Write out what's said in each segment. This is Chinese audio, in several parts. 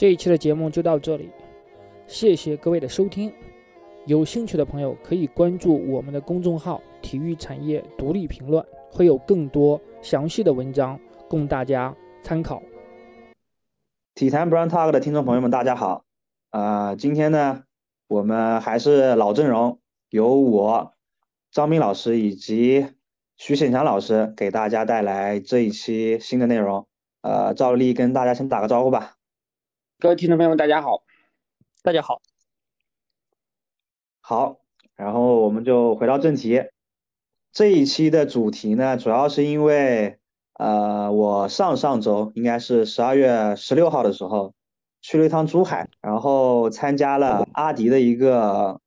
这一期的节目就到这里，谢谢各位的收听。有兴趣的朋友可以关注我们的公众号“体育产业独立评论”，会有更多详细的文章供大家参考。体坛 Brown Talk 的听众朋友们，大家好。啊，今天呢，我们还是老阵容，由我张斌老师以及徐显强老师给大家带来这一期新的内容。呃，照例跟大家先打个招呼吧。各位听众朋友们，大家好，大家好，好，然后我们就回到正题。这一期的主题呢，主要是因为，呃，我上上周应该是十二月十六号的时候，去了一趟珠海，然后参加了阿迪的一个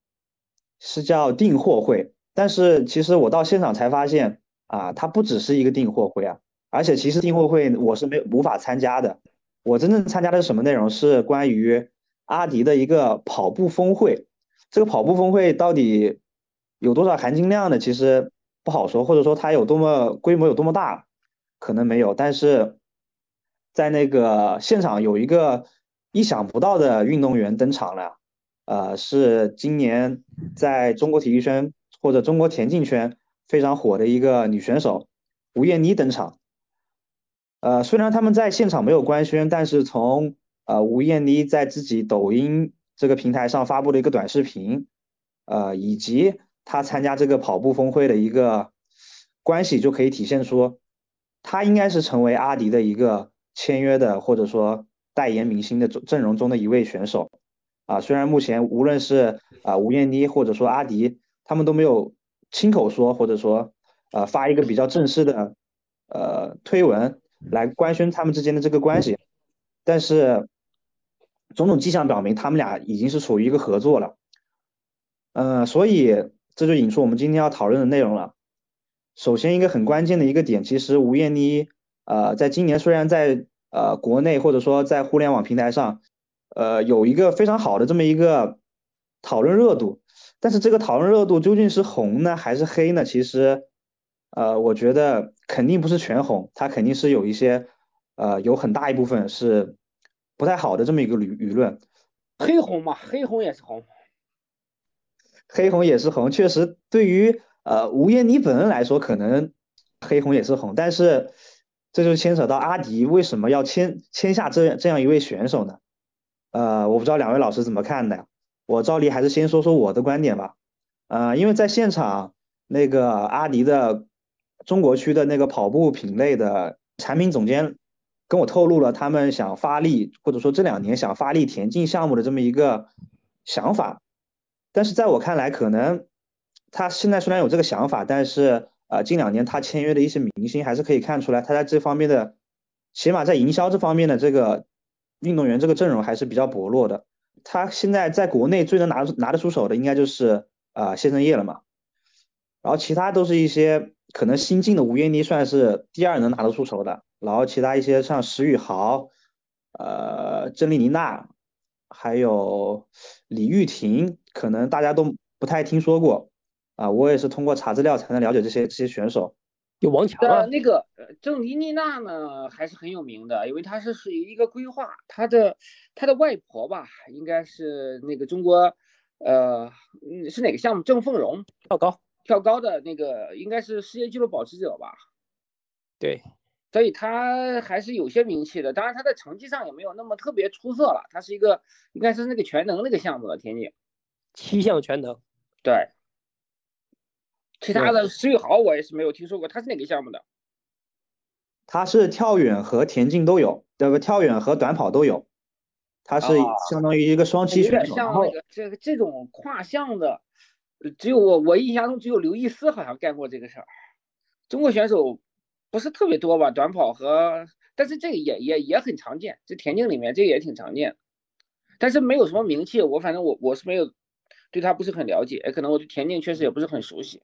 是叫订货会，但是其实我到现场才发现，啊，它不只是一个订货会啊，而且其实订货会我是没无法参加的。我真正参加的是什么内容？是关于阿迪的一个跑步峰会。这个跑步峰会到底有多少含金量呢？其实不好说，或者说它有多么规模有多么大，可能没有。但是在那个现场有一个意想不到的运动员登场了，呃，是今年在中国体育圈或者中国田径圈非常火的一个女选手吴艳妮登场。呃，虽然他们在现场没有官宣，但是从呃吴艳妮在自己抖音这个平台上发布的一个短视频，呃，以及她参加这个跑步峰会的一个关系，就可以体现出，她应该是成为阿迪的一个签约的或者说代言明星的阵容中的一位选手。啊，虽然目前无论是啊吴艳妮或者说阿迪，他们都没有亲口说或者说呃发一个比较正式的呃推文。来官宣他们之间的这个关系，但是种种迹象表明，他们俩已经是处于一个合作了。嗯，所以这就引出我们今天要讨论的内容了。首先，一个很关键的一个点，其实吴艳妮，呃，在今年虽然在呃国内或者说在互联网平台上，呃，有一个非常好的这么一个讨论热度，但是这个讨论热度究竟是红呢还是黑呢？其实。呃，我觉得肯定不是全红，它肯定是有一些，呃，有很大一部分是不太好的这么一个舆舆论。黑红嘛，黑红也是红，黑红也是红。确实，对于呃吴彦妮本人来说，可能黑红也是红，但是这就牵扯到阿迪为什么要签签下这这样一位选手呢？呃，我不知道两位老师怎么看的，我照例还是先说说我的观点吧。呃，因为在现场那个阿迪的。中国区的那个跑步品类的产品总监跟我透露了他们想发力，或者说这两年想发力田径项目的这么一个想法。但是在我看来，可能他现在虽然有这个想法，但是呃，近两年他签约的一些明星还是可以看出来，他在这方面的，起码在营销这方面的这个运动员这个阵容还是比较薄弱的。他现在在国内最能拿拿得出手的，应该就是啊谢震业了嘛。然后其他都是一些。可能新进的吴艳妮算是第二能拿得出手的，然后其他一些像石宇豪、呃郑丽妮娜，还有李玉婷，可能大家都不太听说过啊。我也是通过查资料才能了解这些这些选手。有王强啊，那个郑丽妮娜呢还是很有名的，因为她是属于一个规划，她的她的外婆吧，应该是那个中国，呃，是哪个项目？郑凤荣跳高。跳高的那个应该是世界纪录保持者吧？对，所以他还是有些名气的。当然，他在成绩上也没有那么特别出色了。他是一个应该是那个全能那个项目的田径，七项全能。对，其他的石宇豪我也是没有听说过，他是哪个项目的？他是跳远和田径都有，对不？跳远和短跑都有。他是相当于一个双栖选手。像那个这个这种跨项的。只有我，我印象中只有刘易斯好像干过这个事儿。中国选手不是特别多吧？短跑和，但是这个也也也很常见，这田径里面这个也挺常见，但是没有什么名气。我反正我我是没有对他不是很了解，可能我对田径确实也不是很熟悉。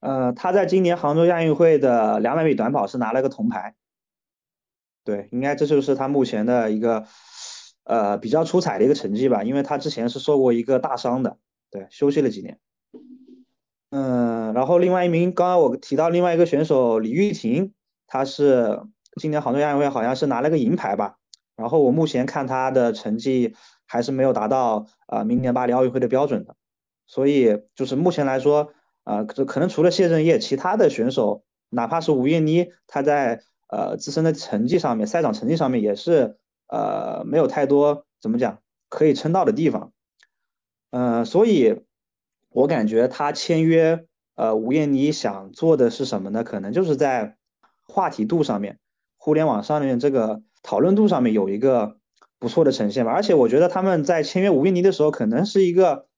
呃，他在今年杭州亚运会的两百米短跑是拿了个铜牌。对，应该这就是他目前的一个呃比较出彩的一个成绩吧，因为他之前是受过一个大伤的，对，休息了几年。嗯，然后另外一名，刚刚我提到另外一个选手李玉婷，她是今年杭州亚运会好像是拿了个银牌吧，然后我目前看她的成绩还是没有达到啊明年巴黎奥运会的标准的，所以就是目前来说啊，可可能除了谢震业，其他的选手，哪怕是吴艳妮，她在呃自身的成绩上面，赛场成绩上面也是呃没有太多怎么讲可以称道的地方，呃，所以我感觉他签约呃吴艳妮想做的是什么呢？可能就是在话题度上面，互联网上面这个。讨论度上面有一个不错的呈现吧，而且我觉得他们在签约吴艳妮的时候，可能是一个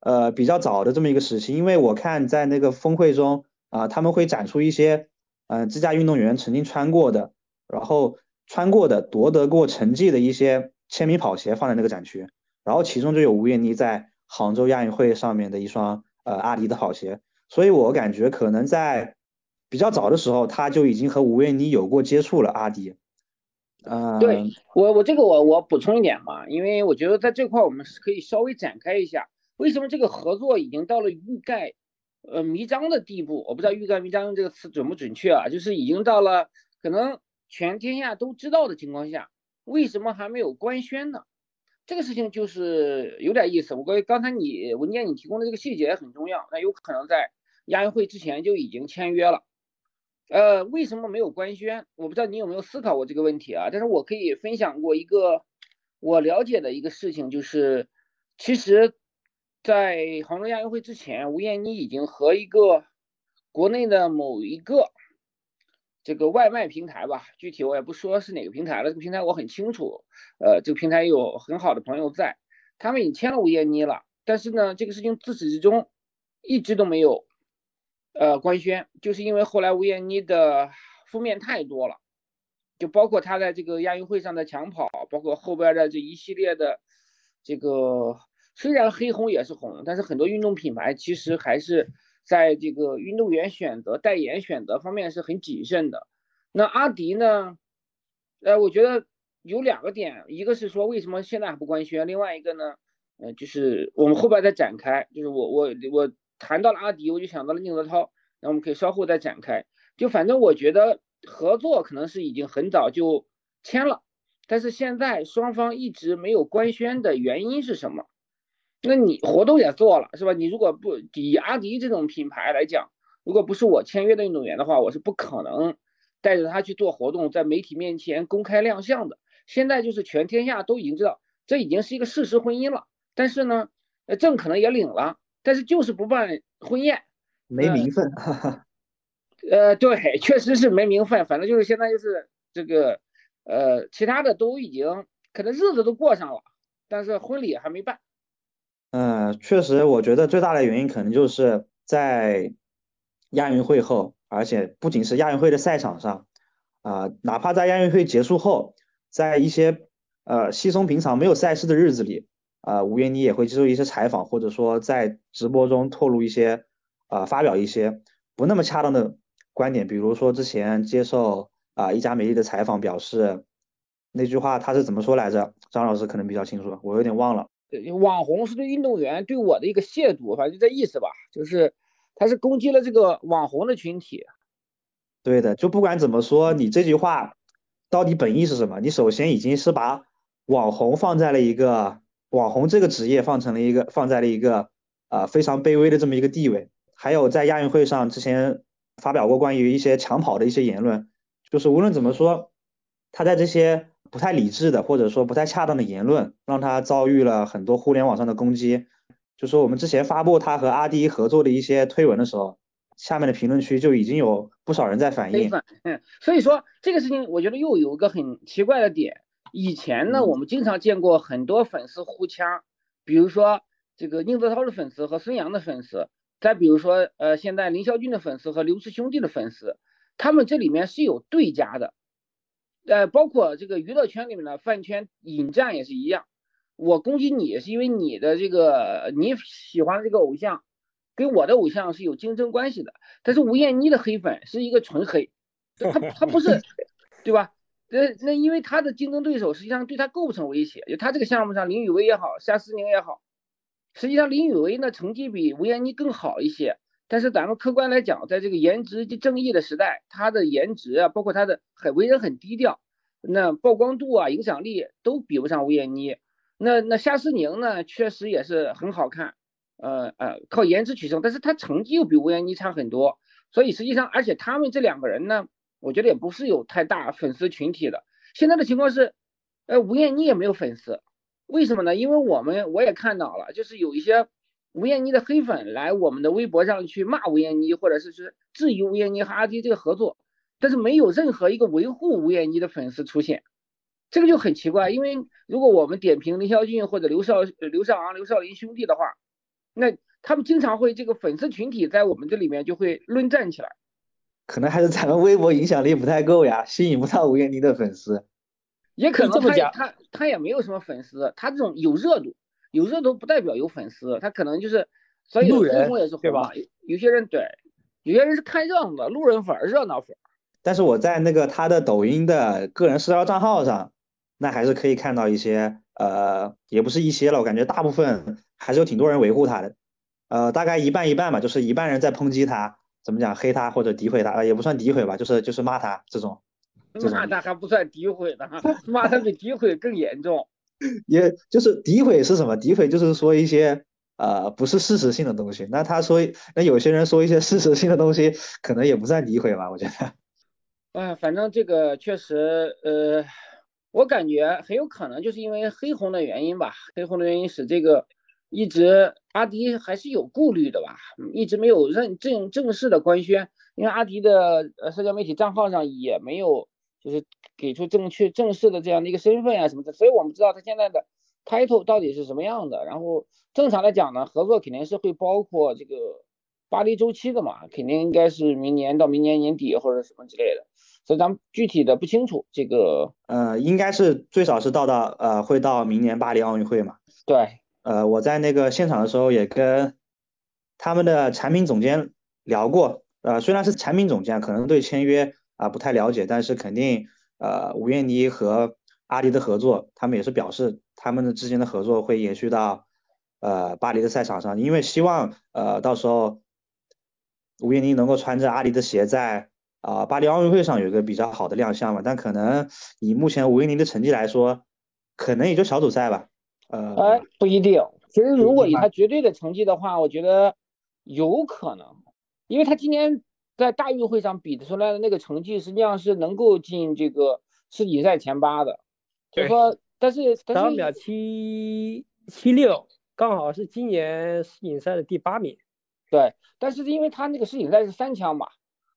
呃比较早的这么一个时期，因为我看在那个峰会中啊，他们会展出一些嗯自驾运动员曾经穿过的，然后穿过的夺得过成绩的一些签名跑鞋放在那个展区，然后其中就有吴艳妮在杭州亚运会上面的一双呃阿迪的跑鞋，所以我感觉可能在比较早的时候，他就已经和吴艳妮有过接触了阿迪。啊，对我我这个我我补充一点嘛，因为我觉得在这块我们是可以稍微展开一下，为什么这个合作已经到了欲盖呃弥彰的地步？我不知道欲盖弥彰这个词准不准确啊，就是已经到了可能全天下都知道的情况下，为什么还没有官宣呢？这个事情就是有点意思。我刚才你文件你提供的这个细节很重要，那有可能在亚运会之前就已经签约了。呃，为什么没有官宣？我不知道你有没有思考过这个问题啊？但是我可以分享过一个我了解的一个事情，就是其实，在杭州亚运会之前，吴艳妮已经和一个国内的某一个这个外卖平台吧，具体我也不说是哪个平台了，这个平台我很清楚。呃，这个平台有很好的朋友在，他们已经签了吴艳妮了，但是呢，这个事情自始至终一直都没有。呃，官宣就是因为后来吴艳妮的负面太多了，就包括她在这个亚运会上的抢跑，包括后边的这一系列的这个，虽然黑红也是红，但是很多运动品牌其实还是在这个运动员选择、代言选择方面是很谨慎的。那阿迪呢？呃，我觉得有两个点，一个是说为什么现在还不官宣，另外一个呢，呃，就是我们后边再展开，就是我我我。谈到了阿迪，我就想到了宁泽涛，那我们可以稍后再展开。就反正我觉得合作可能是已经很早就签了，但是现在双方一直没有官宣的原因是什么？那你活动也做了是吧？你如果不以阿迪这种品牌来讲，如果不是我签约的运动员的话，我是不可能带着他去做活动，在媒体面前公开亮相的。现在就是全天下都已经知道，这已经是一个事实婚姻了。但是呢，证可能也领了。但是就是不办婚宴，没名分。呃，对，确实是没名分。反正就是现在就是这个，呃，其他的都已经可能日子都过上了，但是婚礼还没办。嗯，确实，我觉得最大的原因可能就是在亚运会后，而且不仅是亚运会的赛场上，啊，哪怕在亚运会结束后，在一些呃稀松平常没有赛事的日子里。啊，吴艳妮也会接受一些采访，或者说在直播中透露一些，啊，发表一些不那么恰当的观点。比如说之前接受啊一家媒体的采访，表示那句话他是怎么说来着？张老师可能比较清楚，我有点忘了。网红是对运动员对我的一个亵渎，反正就这意思吧，就是他是攻击了这个网红的群体。对的，就不管怎么说，你这句话到底本意是什么？你首先已经是把网红放在了一个。网红这个职业放成了一个放在了一个啊非常卑微的这么一个地位，还有在亚运会上之前发表过关于一些抢跑的一些言论，就是无论怎么说，他在这些不太理智的或者说不太恰当的言论，让他遭遇了很多互联网上的攻击。就说我们之前发布他和阿迪合作的一些推文的时候，下面的评论区就已经有不少人在反映。嗯，所以说这个事情我觉得又有一个很奇怪的点。以前呢，我们经常见过很多粉丝互掐，比如说这个宁泽涛的粉丝和孙杨的粉丝，再比如说呃，现在林霄俊的粉丝和刘氏兄弟的粉丝，他们这里面是有对家的，呃，包括这个娱乐圈里面的饭圈引战也是一样，我攻击你是因为你的这个你喜欢这个偶像，跟我的偶像是有竞争关系的，但是吴艳妮的黑粉是一个纯黑，他他不是，对吧？那那因为他的竞争对手实际上对他构不成威胁，就他这个项目上，林雨薇也好，夏思宁也好，实际上林雨薇呢成绩比吴艳妮更好一些，但是咱们客观来讲，在这个颜值及正义的时代，她的颜值啊，包括她的很为人很低调，那曝光度啊、影响力都比不上吴艳妮。那那夏思宁呢，确实也是很好看，呃呃，靠颜值取胜，但是她成绩又比吴艳妮差很多。所以实际上，而且他们这两个人呢，我觉得也不是有太大粉丝群体的。现在的情况是，呃，吴艳妮也没有粉丝，为什么呢？因为我们我也看到了，就是有一些吴艳妮的黑粉来我们的微博上去骂吴艳妮，或者是是质疑吴艳妮和阿迪这个合作。但是没有任何一个维护吴艳妮的粉丝出现，这个就很奇怪。因为如果我们点评林孝俊或者刘少刘少昂、刘少林兄弟的话，那他们经常会这个粉丝群体在我们这里面就会论战起来。可能还是咱们微博影响力不太够呀，吸引不到吴艳妮的粉丝。也可能他他他也没有什么粉丝，他这种有热度，有热度不代表有粉丝，他可能就是所以路人也是对吧？有些人对，有些人是看热闹的路人粉、热闹粉。但是我在那个他的抖音的个人社交账号上，那还是可以看到一些，呃，也不是一些了，我感觉大部分还是有挺多人维护他的，呃，大概一半一半吧，就是一半人在抨击他，怎么讲，黑他或者诋毁他，也不算诋毁吧，就是就是骂他这种。骂他还不算诋毁呢，骂他比诋毁更严重。也就是诋毁是什么？诋毁就是说一些呃不是事实性的东西。那他说，那有些人说一些事实性的东西，可能也不算诋毁吧，我觉得。啊，反正这个确实，呃，我感觉很有可能就是因为黑红的原因吧，黑红的原因使这个一直阿迪还是有顾虑的吧，一直没有认正正式的官宣，因为阿迪的呃社交媒体账号上也没有就是给出正确正式的这样的一个身份啊什么的，所以我们知道他现在的 title 到底是什么样的。然后正常来讲呢，合作肯定是会包括这个巴黎周期的嘛，肯定应该是明年到明年年底或者什么之类的。所以咱们具体的不清楚，这个呃，应该是最少是到到呃，会到明年巴黎奥运会嘛？对，呃，我在那个现场的时候也跟他们的产品总监聊过，呃，虽然是产品总监，可能对签约啊不太了解，但是肯定呃，吴艳妮和阿迪的合作，他们也是表示他们的之间的合作会延续到呃巴黎的赛场上，因为希望呃到时候吴艳妮能够穿着阿迪的鞋在。啊，巴黎奥运会上有一个比较好的亮相嘛，但可能以目前吴艳妮的成绩来说，可能也就小组赛吧。呃，哎，不一定。其实如果以他绝对的成绩的话，我觉得有可能，因为他今年在大运会上比出来的那个成绩，实际上是能够进这个世锦赛前八的。就说，但是十二秒七七六，刚好是今年世锦赛的第八名。对，但是因为他那个世锦赛是三枪嘛。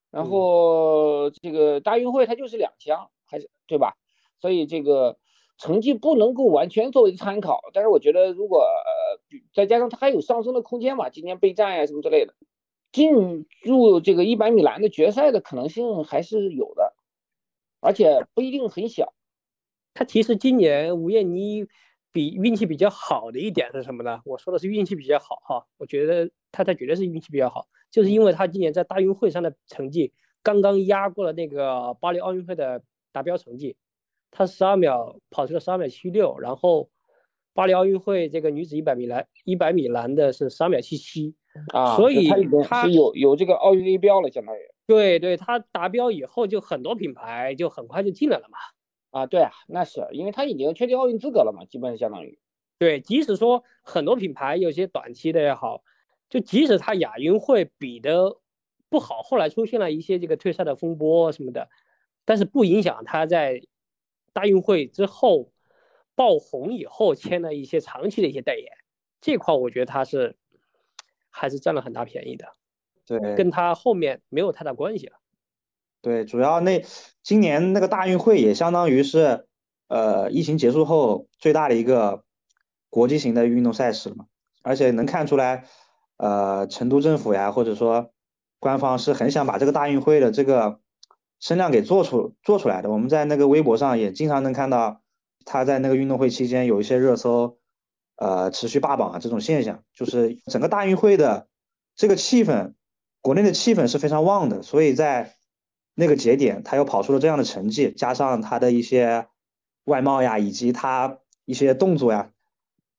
然后这个大运会它就是两枪，还是对吧？所以这个成绩不能够完全作为参考。但是我觉得，如果呃再加上它还有上升的空间嘛，今年备战呀什么之类的，进入这个一百米栏的决赛的可能性还是有的，而且不一定很小。他其实今年吴艳妮比运气比较好的一点是什么呢？我说的是运气比较好哈，我觉得他他绝对是运气比较好。就是因为他今年在大运会上的成绩刚刚压过了那个巴黎奥运会的达标成绩，他十二秒跑出了十二秒七六，然后巴黎奥运会这个女子一百米栏一百米栏的是十二秒七七啊，所以它是有有这个奥运 A 标了，相当于对对，它达标以后就很多品牌就很快就进来了嘛啊，对啊，那是因为它已经确定奥运资格了嘛，基本上相当于对，即使说很多品牌有些短期的也好。就即使它亚运会比的不好，后来出现了一些这个退赛的风波什么的，但是不影响它在大运会之后爆红以后签了一些长期的一些代言，这块我觉得它是还是占了很大便宜的。对，跟他后面没有太大关系了。对，主要那今年那个大运会也相当于是呃疫情结束后最大的一个国际型的运动赛事了嘛，而且能看出来。呃，成都政府呀，或者说官方是很想把这个大运会的这个声量给做出做出来的。我们在那个微博上也经常能看到，他在那个运动会期间有一些热搜，呃，持续霸榜啊这种现象，就是整个大运会的这个气氛，国内的气氛是非常旺的。所以在那个节点，他又跑出了这样的成绩，加上他的一些外貌呀，以及他一些动作呀。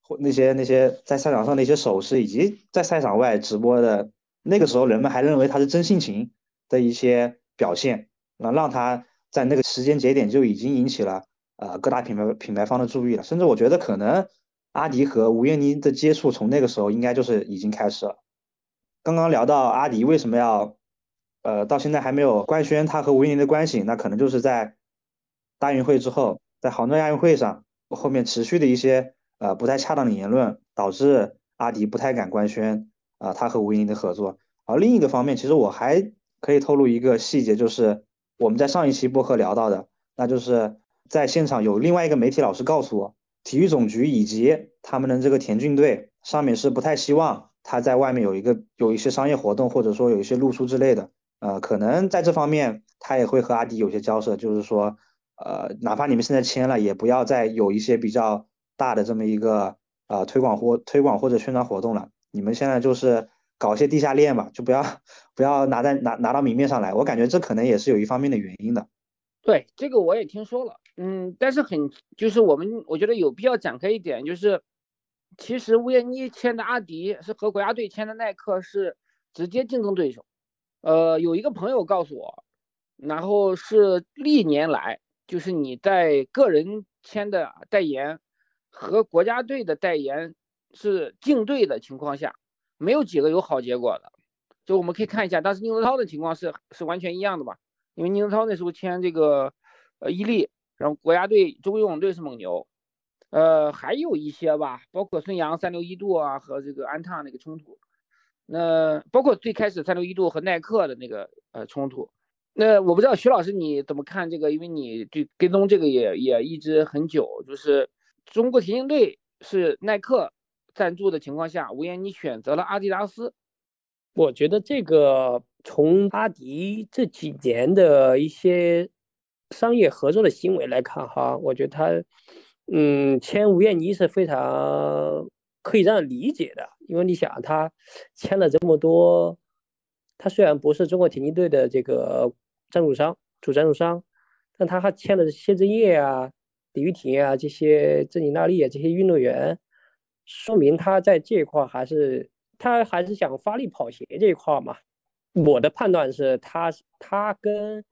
或那些那些在赛场上的一些手势，以及在赛场外直播的那个时候，人们还认为他是真性情的一些表现，那让他在那个时间节点就已经引起了呃各大品牌品牌方的注意了，甚至我觉得可能阿迪和吴艳妮的接触从那个时候应该就是已经开始了。刚刚聊到阿迪为什么要呃到现在还没有官宣他和吴艳妮的关系，那可能就是在大运会之后，在杭州亚运会上后面持续的一些呃不太恰当的言论，导致阿迪不太敢官宣啊他和吴艳妮的合作。而另一个方面，其实我还可以透露一个细节，就是我们在上一期播客聊到的，那就是在现场有另外一个媒体老师告诉我，体育总局以及他们的这个田径队上面是不太希望他在外面有一个有一些商业活动，或者说有一些露出之类的。呃，可能在这方面他也会和阿迪有些交涉，就是说。呃，哪怕你们现在签了，也不要再有一些比较大的这么一个呃推广或推广或者宣传活动了。你们现在就是搞一些地下恋吧，就不要不要拿在拿拿到明面上来。我感觉这可能也是有一方面的原因的。对，这个我也听说了，嗯，但是很就是我们我觉得有必要展开一点，就是其实吴艳妮签的阿迪是和国家队签的耐克是直接竞争对手。呃，有一个朋友告诉我，然后是历年来。就是你在个人签的代言和国家队的代言是竞对的情况下，没有几个有好结果的。就我们可以看一下，当时宁泽涛的情况是是完全一样的吧？因为宁泽涛那时候签这个呃伊利，然后国家队中游泳队是蒙牛，呃还有一些吧，包括孙杨三六一度啊和这个安踏那个冲突，那包括最开始三六一度和耐克的那个呃冲突。那我不知道徐老师你怎么看这个？因为你对跟踪这个也也一直很久，就是中国田径队是耐克赞助的情况下，吴岩你选择了阿迪达斯。我觉得这个从阿迪这几年的一些商业合作的行为来看，哈，我觉得他嗯签吴彦妮是非常可以让人理解的，因为你想他签了这么多，他虽然不是中国田径队的这个。赞助商，主赞助商，但他还签了谢震业啊、李玉婷啊这些郑妮娜丽啊这些运动员，说明他在这一块还是他还是想发力跑鞋这一块嘛。我的判断是他他跟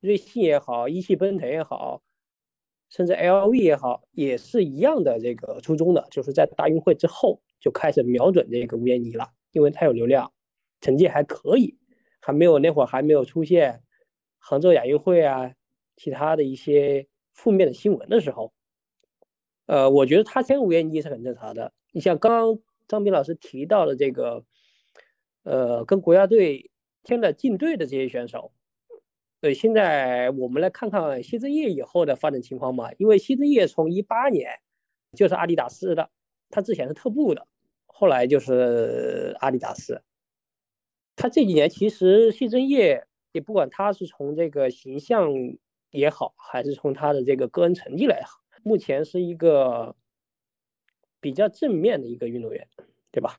瑞幸也好、一汽奔腾也好，甚至 LV 也好，也是一样的这个初衷的，就是在大运会之后就开始瞄准这个吴艳妮了，因为它有流量，成绩还可以，还没有那会儿还没有出现。杭州亚运会啊，其他的一些负面的新闻的时候，呃，我觉得他签吴艳妮是很正常的。你像刚刚张斌老师提到的这个，呃，跟国家队签了进队的这些选手，对，现在我们来看看谢震业以后的发展情况嘛。因为谢震业从一八年就是阿迪达斯的，他之前是特步的，后来就是阿迪达斯。他这几年其实谢震业。也不管他是从这个形象也好，还是从他的这个个人成绩来好，目前是一个比较正面的一个运动员，对吧？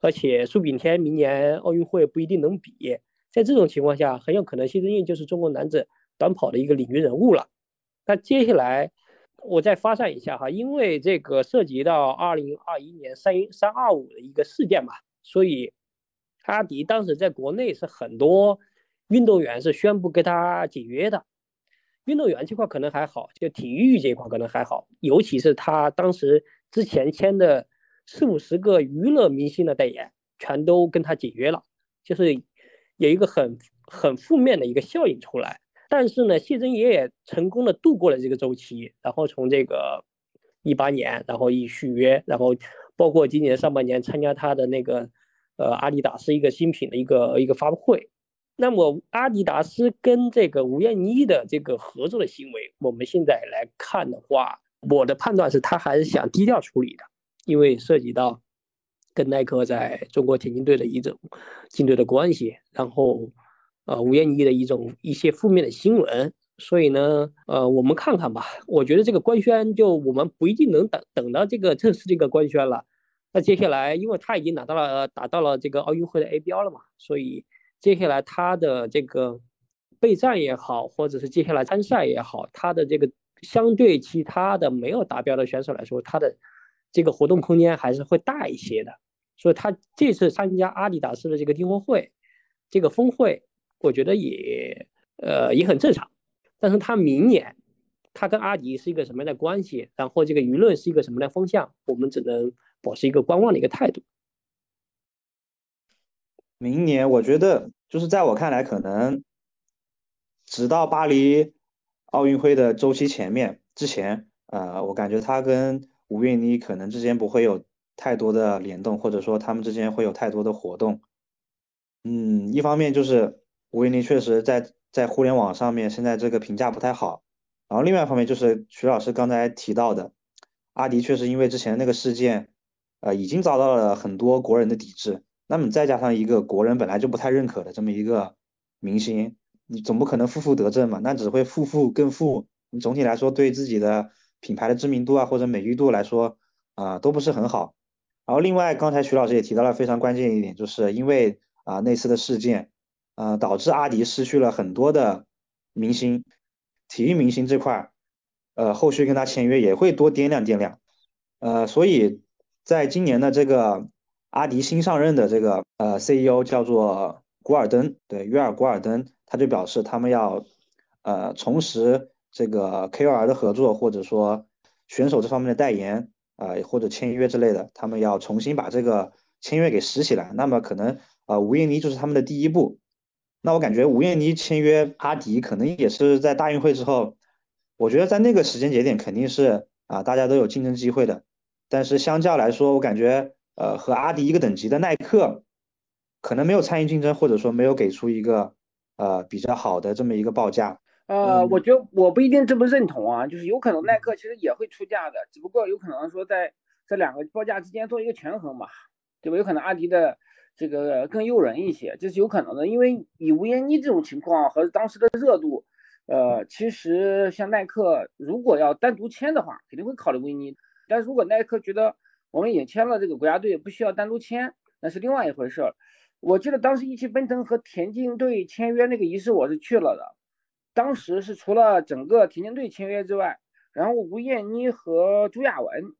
而且苏炳添明年奥运会不一定能比，在这种情况下，很有可能谢震业就是中国男子短跑的一个领军人物了。那接下来我再发散一下哈，因为这个涉及到二零二一年三一三二五的一个事件嘛，所以阿迪当时在国内是很多。运动员是宣布跟他解约的，运动员这块可能还好，就体育这块可能还好，尤其是他当时之前签的四五十个娱乐明星的代言，全都跟他解约了，就是有一个很很负面的一个效应出来。但是呢，谢震业也成功的度过了这个周期，然后从这个一八年，然后一续约，然后包括今年上半年参加他的那个呃阿迪达斯一个新品的一个一个发布会。那么，阿迪达斯跟这个吴艳妮的这个合作的行为，我们现在来看的话，我的判断是他还是想低调处理的，因为涉及到跟耐克在中国田径队的一种竞对的关系，然后呃吴艳妮的一种一些负面的新闻，所以呢，呃，我们看看吧。我觉得这个官宣就我们不一定能等等到这个正式这个官宣了。那接下来，因为他已经拿到了达到了这个奥运会的 A 标了嘛，所以。接下来他的这个备战也好，或者是接下来参赛也好，他的这个相对其他的没有达标的选手来说，他的这个活动空间还是会大一些的。所以他这次参加阿迪达斯的这个订货会，这个峰会，我觉得也呃也很正常。但是他明年他跟阿迪是一个什么样的关系，然后这个舆论是一个什么样的风向，我们只能保持一个观望的一个态度。明年我觉得就是在我看来，可能直到巴黎奥运会的周期前面之前，呃，我感觉他跟吴韵妮可能之间不会有太多的联动，或者说他们之间会有太多的活动。嗯，一方面就是吴韵妮确实在在互联网上面现在这个评价不太好，然后另外一方面就是徐老师刚才提到的，阿迪确实因为之前那个事件，呃，已经遭到了很多国人的抵制。那么再加上一个国人本来就不太认可的这么一个明星，你总不可能负负得正嘛？那只会负负更负。你总体来说对自己的品牌的知名度啊或者美誉度来说啊都不是很好。然后另外刚才徐老师也提到了非常关键一点，就是因为啊那次的事件，呃导致阿迪失去了很多的明星，体育明星这块，呃后续跟他签约也会多掂量掂量。呃所以在今年的这个。阿迪新上任的这个呃 CEO 叫做古尔登，对约尔古尔登，他就表示他们要呃重拾这个 KOL 的合作，或者说选手这方面的代言啊或者签约之类的，他们要重新把这个签约给拾起来。那么可能啊吴艳妮就是他们的第一步。那我感觉吴艳妮签约阿迪可能也是在大运会之后，我觉得在那个时间节点肯定是啊大家都有竞争机会的。但是相较来说，我感觉。呃，和阿迪一个等级的耐克，可能没有参与竞争，或者说没有给出一个呃比较好的这么一个报价。呃，我觉得我不一定这么认同啊，就是有可能耐克其实也会出价的，只不过有可能说在这两个报价之间做一个权衡嘛，对吧？有可能阿迪的这个更诱人一些，这是有可能的，因为以吴彦妮这种情况和当时的热度，呃，其实像耐克如果要单独签的话，肯定会考虑吴彦妮，但如果耐克觉得。我们也签了这个国家队，不需要单独签，那是另外一回事儿。我记得当时一汽奔腾和田径队签约那个仪式，我是去了的。当时是除了整个田径队签约之外，然后吴艳妮和朱亚文，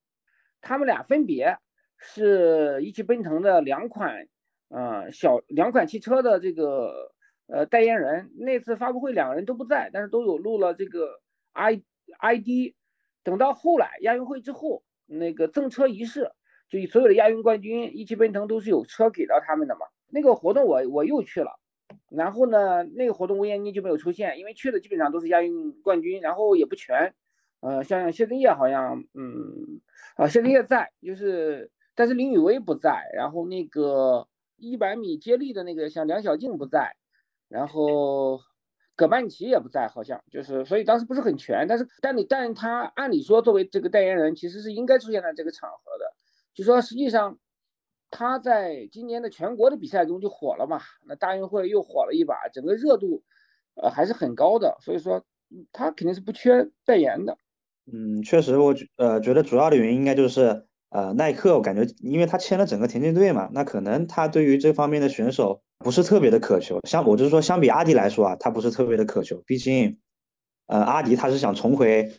他们俩分别是一汽奔腾的两款，呃，小两款汽车的这个呃代言人。那次发布会两个人都不在，但是都有录了这个 I I D。等到后来亚运会之后。那个赠车仪式，就所有的亚运冠军，一汽奔腾都是有车给到他们的嘛。那个活动我我又去了，然后呢，那个活动吴艳妮就没有出现，因为去的基本上都是亚运冠军，然后也不全。呃，像谢震业好像，嗯，啊，谢震业在，就是，但是林雨薇不在，然后那个一百米接力的那个像梁小静不在，然后。葛曼棋也不在，好像就是，所以当时不是很全。但是，但你，但他按理说作为这个代言人，其实是应该出现在这个场合的。就说实际上，他在今年的全国的比赛中就火了嘛，那大运会又火了一把，整个热度，呃，还是很高的。所以说，他肯定是不缺代言的。嗯，确实，我觉呃觉得主要的原因应该就是。呃，耐克我感觉，因为他签了整个田径队嘛，那可能他对于这方面的选手不是特别的渴求。相我就是说，相比阿迪来说啊，他不是特别的渴求。毕竟，呃，阿迪他是想重回，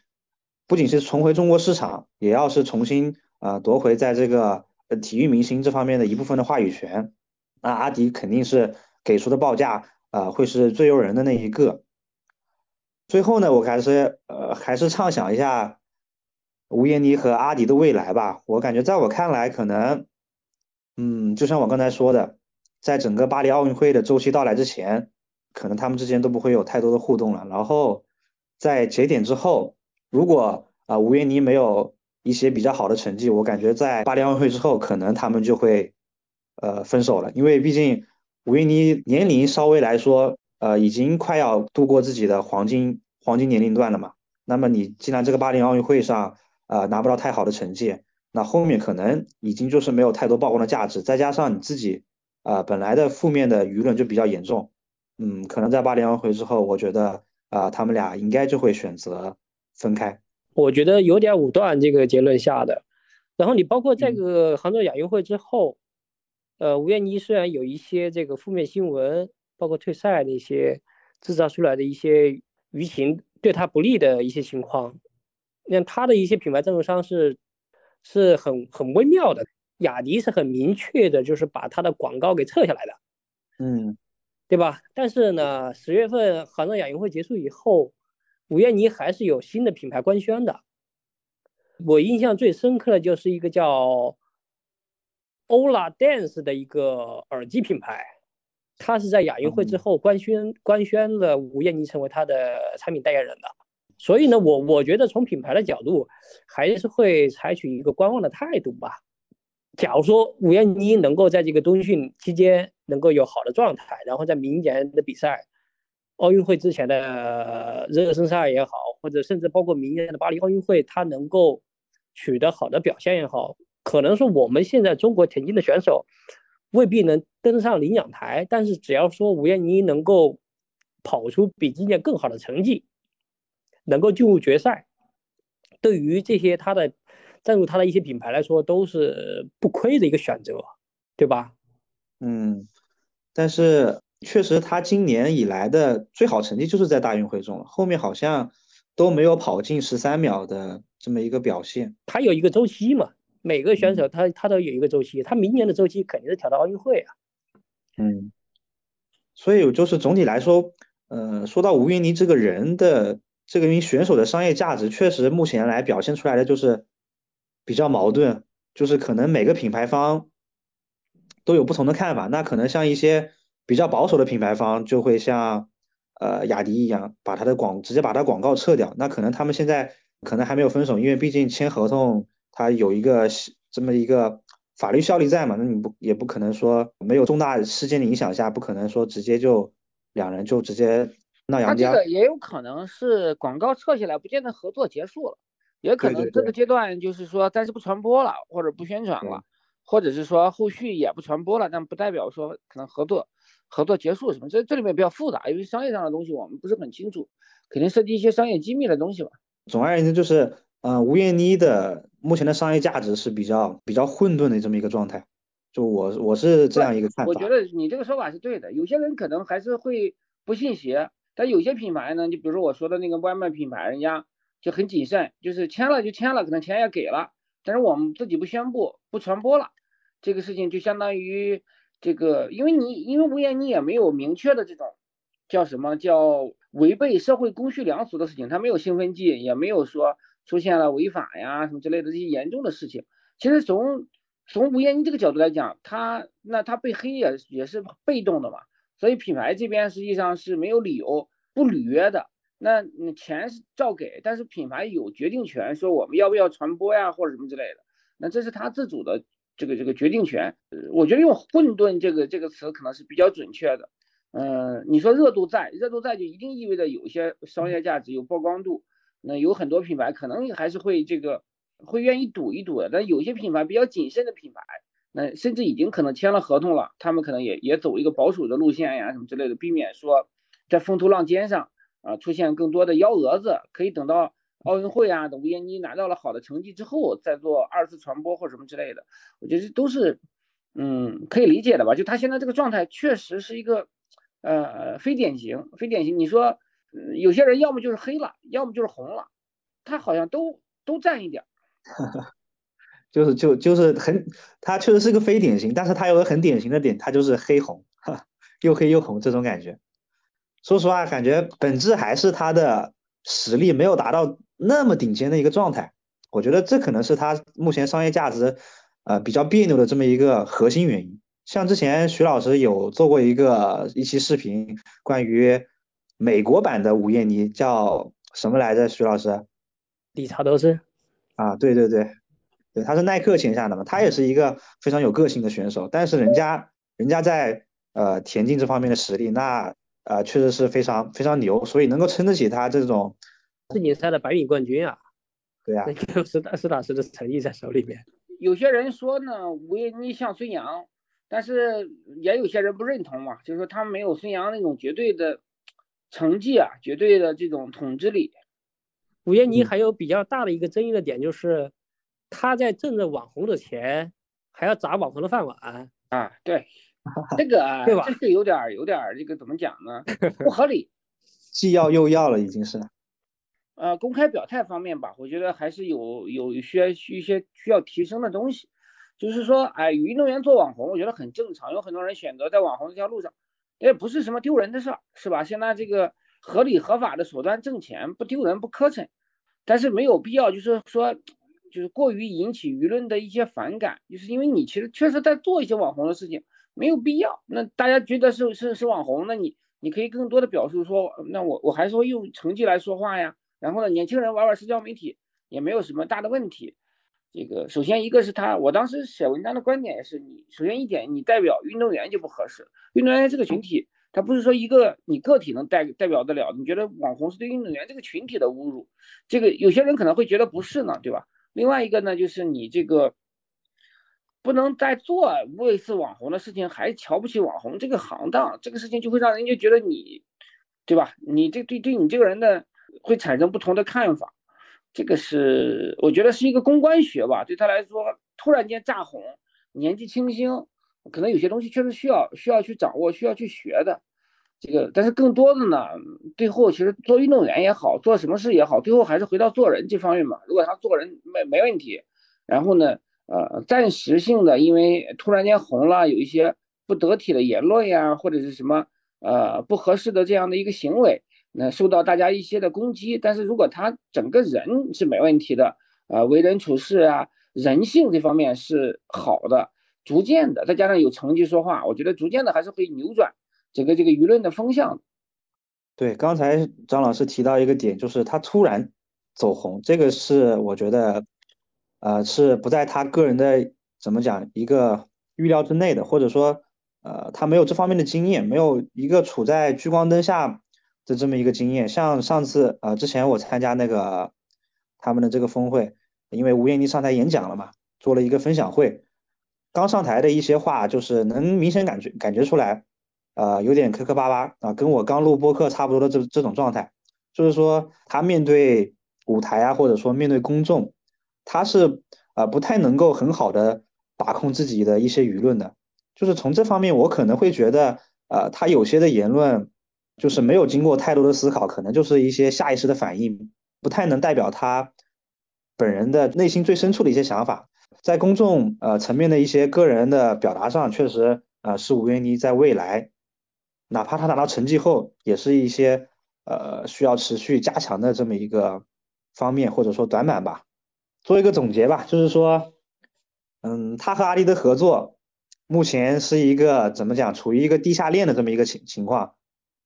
不仅是重回中国市场，也要是重新呃夺回在这个呃体育明星这方面的一部分的话语权。那阿迪肯定是给出的报价啊，会是最诱人的那一个。最后呢，我还是呃还是畅想一下。吴艳妮和阿迪的未来吧，我感觉在我看来，可能，嗯，就像我刚才说的，在整个巴黎奥运会的周期到来之前，可能他们之间都不会有太多的互动了。然后，在节点之后，如果啊吴艳妮没有一些比较好的成绩，我感觉在巴黎奥运会之后，可能他们就会呃分手了。因为毕竟吴艳妮年龄稍微来说，呃，已经快要度过自己的黄金黄金年龄段了嘛。那么你既然这个巴黎奥运会上，呃，拿不到太好的成绩，那后面可能已经就是没有太多曝光的价值，再加上你自己，啊，本来的负面的舆论就比较严重，嗯，可能在巴黎奥运会之后，我觉得啊，他们俩应该就会选择分开。我觉得有点武断这个结论下的。然后你包括这个杭州亚运会之后，呃，吴艳妮虽然有一些这个负面新闻，包括退赛那些制造出来的一些舆情对她不利的一些情况。那她的一些品牌赞助商是是很很微妙的，雅迪是很明确的，就是把他的广告给撤下来的，嗯，对吧？但是呢，十月份杭州亚运会结束以后，吴艳妮还是有新的品牌官宣的。我印象最深刻的就是一个叫 Ola Dance 的一个耳机品牌，它是在亚运会之后官宣官宣了吴艳妮成为它的产品代言人的。所以呢，我我觉得从品牌的角度，还是会采取一个观望的态度吧。假如说吴艳妮能够在这个冬训期间能够有好的状态，然后在明年的比赛、奥运会之前的热身赛也好，或者甚至包括明年的巴黎奥运会，他能够取得好的表现也好，可能说我们现在中国田径的选手未必能登上领奖台，但是只要说吴艳妮能够跑出比今年更好的成绩。能够进入决赛，对于这些他的赞助他的一些品牌来说，都是不亏的一个选择，对吧？嗯，但是确实他今年以来的最好成绩就是在大运会中了，后面好像都没有跑进十三秒的这么一个表现。他有一个周期嘛，每个选手他他都有一个周期，他明年的周期肯定是调到奥运会啊。嗯，所以就是总体来说，呃，说到吴云妮这个人的。这个名选手的商业价值确实目前来表现出来的就是比较矛盾，就是可能每个品牌方都有不同的看法。那可能像一些比较保守的品牌方就会像呃雅迪一样，把它的广直接把它广告撤掉。那可能他们现在可能还没有分手，因为毕竟签合同它有一个这么一个法律效力在嘛。那你不也不可能说没有重大事件的影响下，不可能说直接就两人就直接闹。他这个也有可能是广告撤下来，不见得合作结束了，也可能这个阶段就是说暂时不传播了，或者不宣传了，或者是说后续也不传播了，但不代表说可能合作合作结束什么。这这里面比较复杂，因为商业上的东西我们不是很清楚，肯定涉及一些商业机密的东西吧。总而言之，就是呃，吴艳妮的目前的商业价值是比较比较混沌的这么一个状态。就我我是这样一个看法。我觉得你这个说法是对的，有些人可能还是会不信邪。但有些品牌呢，就比如说我说的那个外卖品牌，人家就很谨慎，就是签了就签了，可能钱也给了，但是我们自己不宣布、不传播了，这个事情就相当于这个，因为你因为无言，你也没有明确的这种叫什么叫违背社会公序良俗的事情，他没有兴奋剂，也没有说出现了违法呀什么之类的这些严重的事情。其实从从无言这个角度来讲，他那他被黑也也是被动的嘛。所以品牌这边实际上是没有理由不履约的，那钱是照给，但是品牌有决定权，说我们要不要传播呀，或者什么之类的，那这是他自主的这个这个决定权。我觉得用混沌这个这个词可能是比较准确的。嗯，你说热度在，热度在就一定意味着有些商业价值，有曝光度，那有很多品牌可能还是会这个会愿意赌一赌的，但有些品牌比较谨慎的品牌。那甚至已经可能签了合同了，他们可能也也走一个保守的路线呀，什么之类的，避免说在风头浪尖上啊出现更多的幺蛾子。可以等到奥运会啊，等吴艳妮拿到了好的成绩之后再做二次传播或什么之类的。我觉得都是嗯可以理解的吧？就他现在这个状态确实是一个呃非典型，非典型。你说有些人要么就是黑了，要么就是红了，他好像都都占一点。就是就就是很，他确实是个非典型，但是他有个很典型的点，他就是黑红，又黑又红这种感觉。说实话，感觉本质还是他的实力没有达到那么顶尖的一个状态。我觉得这可能是他目前商业价值，呃，比较别扭的这么一个核心原因。像之前徐老师有做过一个一期视频，关于美国版的午夜尼，叫什么来着？徐老师？理查德森。啊，对对对。对，他是耐克签下的嘛，他也是一个非常有个性的选手，但是人家人家在呃田径这方面的实力，那呃确实是非常非常牛，所以能够撑得起他这种世锦赛的百米冠军啊。对呀，实打实打实的成绩在手里面。有些人说呢，吴艳妮像孙杨，但是也有些人不认同嘛，就是说他没有孙杨那种绝对的成绩啊，绝对的这种统治力。吴艳妮还有比较大的一个争议的点就是。他在挣着网红的钱，还要砸网红的饭碗啊！对，这个对吧？这是有点有点这个怎么讲呢？不合理，既要又要了，已经是。呃，公开表态方面吧，我觉得还是有有一些一些需要提升的东西。就是说，哎，运动员做网红，我觉得很正常，有很多人选择在网红这条路上，也不是什么丢人的事儿，是吧？现在这个合理合法的手段挣钱，不丢人不磕碜，但是没有必要就是说就是过于引起舆论的一些反感，就是因为你其实确实在做一些网红的事情，没有必要。那大家觉得是是是网红，那你你可以更多的表述说，那我我还是会用成绩来说话呀。然后呢，年轻人玩玩社交媒体也没有什么大的问题。这个首先一个是他，我当时写文章的观点也是，你首先一点，你代表运动员就不合适。运动员这个群体，他不是说一个你个体能代代表得了。你觉得网红是对运动员这个群体的侮辱？这个有些人可能会觉得不是呢，对吧？另外一个呢，就是你这个不能再做类似网红的事情，还瞧不起网红这个行当，这个事情就会让人家觉得你，对吧？你这对对你这个人的会产生不同的看法。这个是我觉得是一个公关学吧，对他来说，突然间炸红，年纪轻轻，可能有些东西确实需要需要去掌握，需要去学的。这个，但是更多的呢，最后其实做运动员也好，做什么事也好，最后还是回到做人这方面嘛。如果他做人没没问题，然后呢，呃，暂时性的因为突然间红了，有一些不得体的言论呀，或者是什么呃不合适的这样的一个行为。那受到大家一些的攻击，但是如果他整个人是没问题的，呃，为人处事啊，人性这方面是好的，逐渐的，再加上有成绩说话，我觉得逐渐的还是会扭转整个这个舆论的风向。对，刚才张老师提到一个点，就是他突然走红，这个是我觉得，呃，是不在他个人的怎么讲一个预料之内的，或者说，呃，他没有这方面的经验，没有一个处在聚光灯下。的这么一个经验，像上次呃，之前我参加那个他们的这个峰会，因为吴艳妮上台演讲了嘛，做了一个分享会，刚上台的一些话，就是能明显感觉感觉出来，呃，有点磕磕巴巴啊，跟我刚录播客差不多的这这种状态，就是说他面对舞台啊，或者说面对公众，他是呃不太能够很好的把控自己的一些舆论的，就是从这方面我可能会觉得，呃，他有些的言论。就是没有经过太多的思考，可能就是一些下意识的反应，不太能代表他本人的内心最深处的一些想法。在公众呃层面的一些个人的表达上，确实呃是吴艳妮在未来，哪怕他拿到成绩后，也是一些呃需要持续加强的这么一个方面或者说短板吧。做一个总结吧，就是说，嗯，他和阿迪的合作目前是一个怎么讲，处于一个地下恋的这么一个情情况。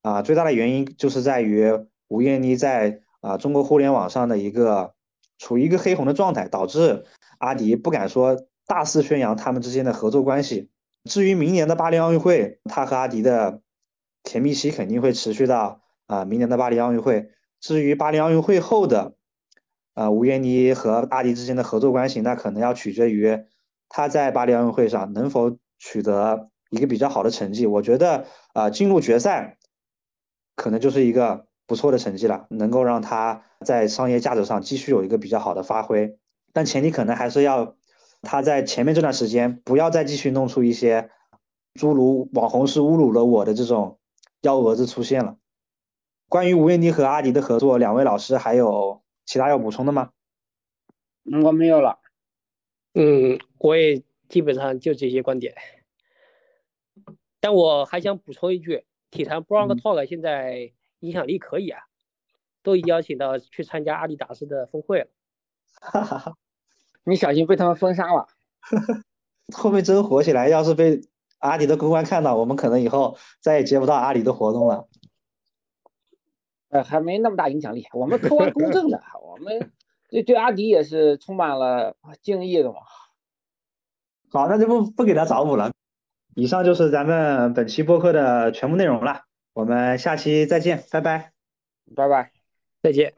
啊，最大的原因就是在于吴艳妮在啊中国互联网上的一个处于一个黑红的状态，导致阿迪不敢说大肆宣扬他们之间的合作关系。至于明年的巴黎奥运会，他和阿迪的甜蜜期肯定会持续到啊明年的巴黎奥运会。至于巴黎奥运会后的啊吴艳妮和阿迪之间的合作关系，那可能要取决于他在巴黎奥运会上能否取得一个比较好的成绩。我觉得啊进入决赛。可能就是一个不错的成绩了，能够让他在商业价值上继续有一个比较好的发挥，但前提可能还是要他在前面这段时间不要再继续弄出一些诸如网红是侮辱了我的这种幺蛾子出现了。关于吴艳妮和阿迪的合作，两位老师还有其他要补充的吗？我没有了。嗯，我也基本上就这些观点，但我还想补充一句。体坛 b r o n Talk 现在影响力可以啊，都邀请到去参加阿迪达斯的峰会了。哈哈哈，你小心被他们封杀了。后面真火起来，要是被阿迪的公关看到，我们可能以后再也接不到阿里的活动了。呃，还没那么大影响力，我们客观公正的，我们对对阿迪也是充满了敬意的嘛。好，那就不不给他找补了。以上就是咱们本期播客的全部内容了，我们下期再见，拜拜，拜拜，再见。